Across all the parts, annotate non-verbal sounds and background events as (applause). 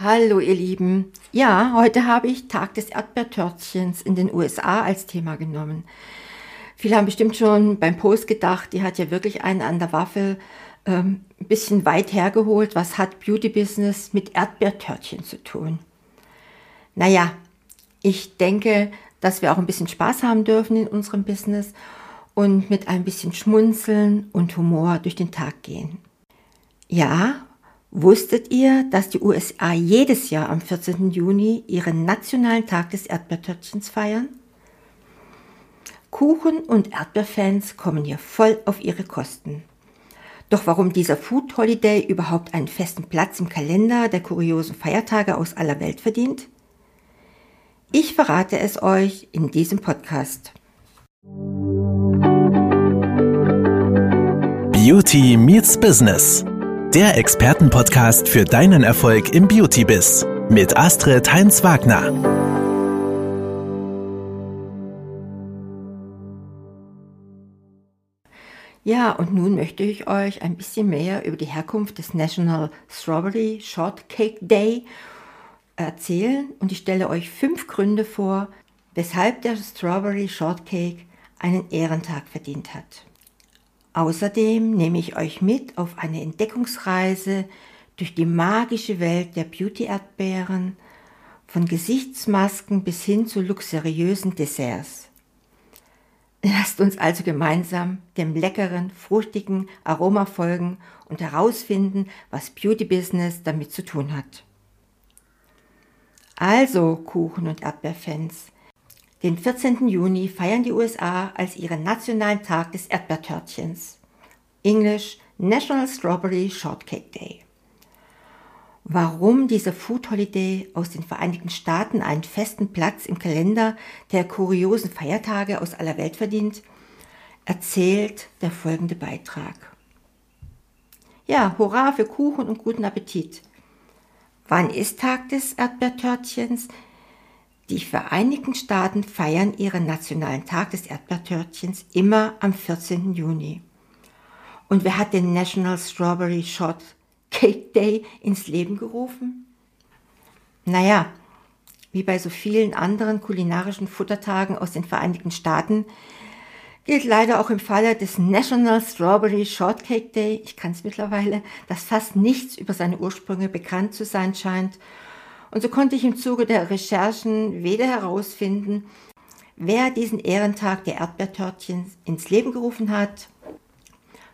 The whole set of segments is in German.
Hallo ihr Lieben. Ja, heute habe ich Tag des Erdbeertörtchens in den USA als Thema genommen. Viele haben bestimmt schon beim Post gedacht, die hat ja wirklich einen an der Waffel. Ähm, ein bisschen weit hergeholt, was hat Beauty Business mit Erdbeertörtchen zu tun? Naja, ich denke, dass wir auch ein bisschen Spaß haben dürfen in unserem Business und mit ein bisschen Schmunzeln und Humor durch den Tag gehen. Ja, Wusstet ihr, dass die USA jedes Jahr am 14. Juni ihren nationalen Tag des Erdbeertörtchens feiern? Kuchen- und Erdbeerfans kommen hier voll auf ihre Kosten. Doch warum dieser Food Holiday überhaupt einen festen Platz im Kalender der kuriosen Feiertage aus aller Welt verdient? Ich verrate es euch in diesem Podcast. Beauty meets Business der Expertenpodcast für deinen Erfolg im Beauty-Biz mit Astrid Heinz-Wagner. Ja, und nun möchte ich euch ein bisschen mehr über die Herkunft des National Strawberry Shortcake Day erzählen und ich stelle euch fünf Gründe vor, weshalb der Strawberry Shortcake einen Ehrentag verdient hat. Außerdem nehme ich euch mit auf eine Entdeckungsreise durch die magische Welt der Beauty-Erdbeeren, von Gesichtsmasken bis hin zu luxuriösen Desserts. Lasst uns also gemeinsam dem leckeren, fruchtigen Aroma folgen und herausfinden, was Beauty Business damit zu tun hat. Also, Kuchen- und Erdbeerfans, den 14. Juni feiern die USA als ihren nationalen Tag des Erdbeertörtchens. Englisch National Strawberry Shortcake Day. Warum dieser Food Holiday aus den Vereinigten Staaten einen festen Platz im Kalender der kuriosen Feiertage aus aller Welt verdient, erzählt der folgende Beitrag. Ja, hurra für Kuchen und guten Appetit. Wann ist Tag des Erdbeertörtchens? Die Vereinigten Staaten feiern ihren nationalen Tag des Erdbeertörtchens immer am 14. Juni. Und wer hat den National Strawberry Shortcake Day ins Leben gerufen? Naja, wie bei so vielen anderen kulinarischen Futtertagen aus den Vereinigten Staaten gilt leider auch im Falle des National Strawberry Shortcake Day, ich kann es mittlerweile, dass fast nichts über seine Ursprünge bekannt zu sein scheint und so konnte ich im Zuge der Recherchen weder herausfinden, wer diesen Ehrentag der Erdbeertörtchen ins Leben gerufen hat,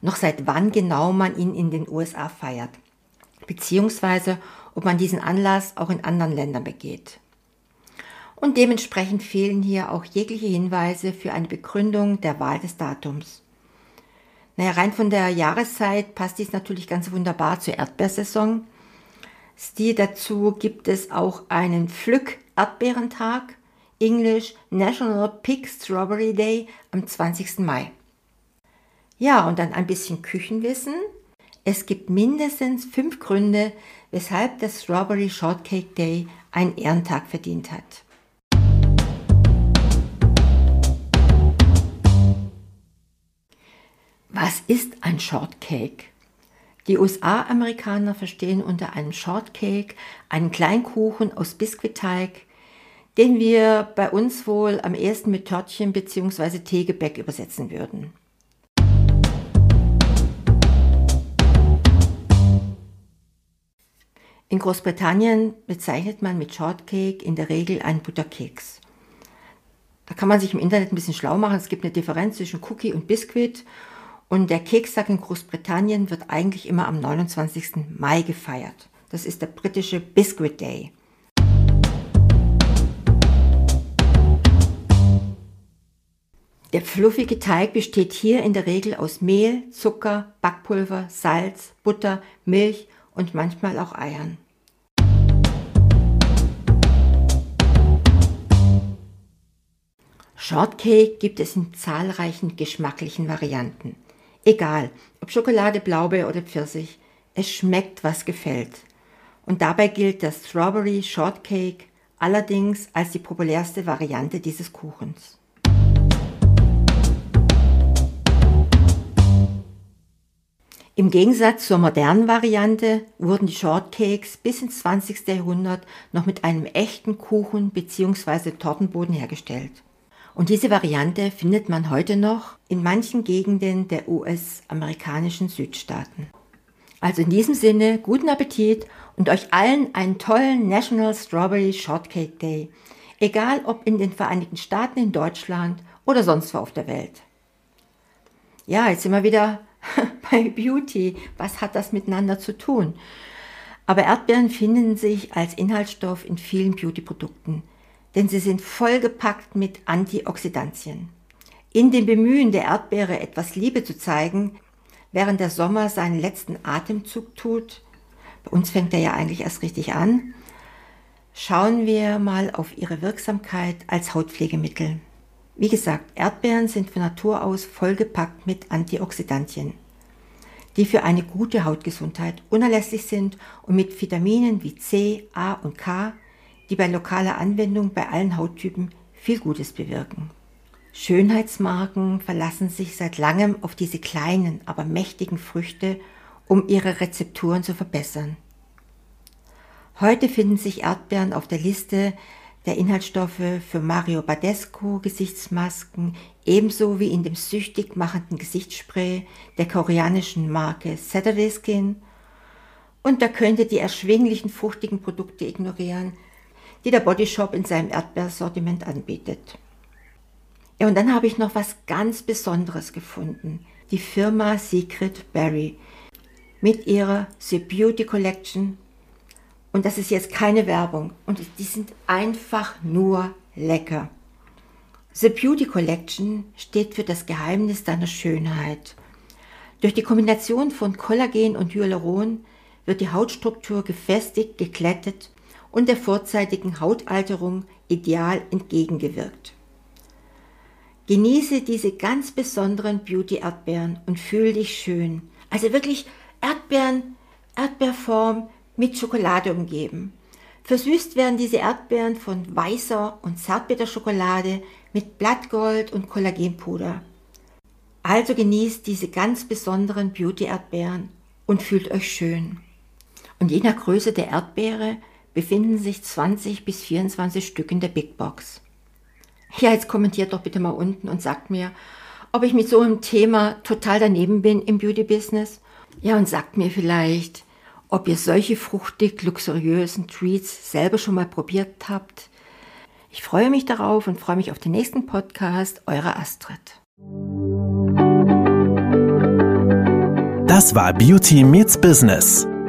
noch seit wann genau man ihn in den USA feiert, beziehungsweise ob man diesen Anlass auch in anderen Ländern begeht. Und dementsprechend fehlen hier auch jegliche Hinweise für eine Begründung der Wahl des Datums. Naja, rein von der Jahreszeit passt dies natürlich ganz wunderbar zur Erdbeersaison, Stil dazu gibt es auch einen Pflück-Erdbeerentag, English National Pig Strawberry Day am 20. Mai. Ja, und dann ein bisschen Küchenwissen. Es gibt mindestens fünf Gründe, weshalb der Strawberry Shortcake Day einen Ehrentag verdient hat. Was ist ein Shortcake? Die USA-Amerikaner verstehen unter einem Shortcake einen Kleinkuchen aus Biskuitteig, den wir bei uns wohl am ehesten mit Törtchen bzw. Teegebäck übersetzen würden. In Großbritannien bezeichnet man mit Shortcake in der Regel einen Butterkeks. Da kann man sich im Internet ein bisschen schlau machen. Es gibt eine Differenz zwischen Cookie und Biskuit und der Kekstag in Großbritannien wird eigentlich immer am 29. Mai gefeiert. Das ist der britische Biscuit Day. Der fluffige Teig besteht hier in der Regel aus Mehl, Zucker, Backpulver, Salz, Butter, Milch und manchmal auch Eiern. Shortcake gibt es in zahlreichen geschmacklichen Varianten. Egal, ob Schokolade, Blaubeer oder Pfirsich, es schmeckt, was gefällt. Und dabei gilt der Strawberry Shortcake allerdings als die populärste Variante dieses Kuchens. Im Gegensatz zur modernen Variante wurden die Shortcakes bis ins 20. Jahrhundert noch mit einem echten Kuchen bzw. Tortenboden hergestellt. Und diese Variante findet man heute noch in manchen Gegenden der US-amerikanischen Südstaaten. Also in diesem Sinne, guten Appetit und euch allen einen tollen National Strawberry Shortcake Day, egal ob in den Vereinigten Staaten, in Deutschland oder sonst wo auf der Welt. Ja, jetzt sind wir wieder (laughs) bei Beauty. Was hat das miteinander zu tun? Aber Erdbeeren finden sich als Inhaltsstoff in vielen Beauty-Produkten, denn sie sind vollgepackt mit Antioxidantien. In dem Bemühen der Erdbeere etwas Liebe zu zeigen, während der Sommer seinen letzten Atemzug tut, bei uns fängt er ja eigentlich erst richtig an, schauen wir mal auf ihre Wirksamkeit als Hautpflegemittel. Wie gesagt, Erdbeeren sind von Natur aus vollgepackt mit Antioxidantien, die für eine gute Hautgesundheit unerlässlich sind und mit Vitaminen wie C, A und K, die bei lokaler Anwendung bei allen Hauttypen viel Gutes bewirken. Schönheitsmarken verlassen sich seit langem auf diese kleinen, aber mächtigen Früchte, um ihre Rezepturen zu verbessern. Heute finden sich Erdbeeren auf der Liste der Inhaltsstoffe für Mario Badescu Gesichtsmasken ebenso wie in dem süchtig machenden Gesichtsspray der koreanischen Marke Saturday Skin. Und da könnt ihr die erschwinglichen fruchtigen Produkte ignorieren, die der Bodyshop in seinem Erdbeersortiment anbietet. Ja, und dann habe ich noch was ganz Besonderes gefunden. Die Firma Secret Berry mit ihrer The Beauty Collection und das ist jetzt keine Werbung. Und die sind einfach nur lecker. The Beauty Collection steht für das Geheimnis deiner Schönheit. Durch die Kombination von Kollagen und Hyaluron wird die Hautstruktur gefestigt, geklettet und der vorzeitigen Hautalterung ideal entgegengewirkt. Genieße diese ganz besonderen Beauty-Erdbeeren und fühl dich schön. Also wirklich Erdbeeren, Erdbeerform, mit Schokolade umgeben. Versüßt werden diese Erdbeeren von weißer und Zartbitterschokolade mit Blattgold und Kollagenpuder. Also genießt diese ganz besonderen Beauty-Erdbeeren und fühlt euch schön. Und je nach Größe der Erdbeere befinden sich 20 bis 24 Stück in der Big Box. Ja, jetzt kommentiert doch bitte mal unten und sagt mir, ob ich mit so einem Thema total daneben bin im Beauty-Business. Ja, und sagt mir vielleicht, ob ihr solche fruchtig luxuriösen Treats selber schon mal probiert habt. Ich freue mich darauf und freue mich auf den nächsten Podcast. Eure Astrid. Das war Beauty Meets Business,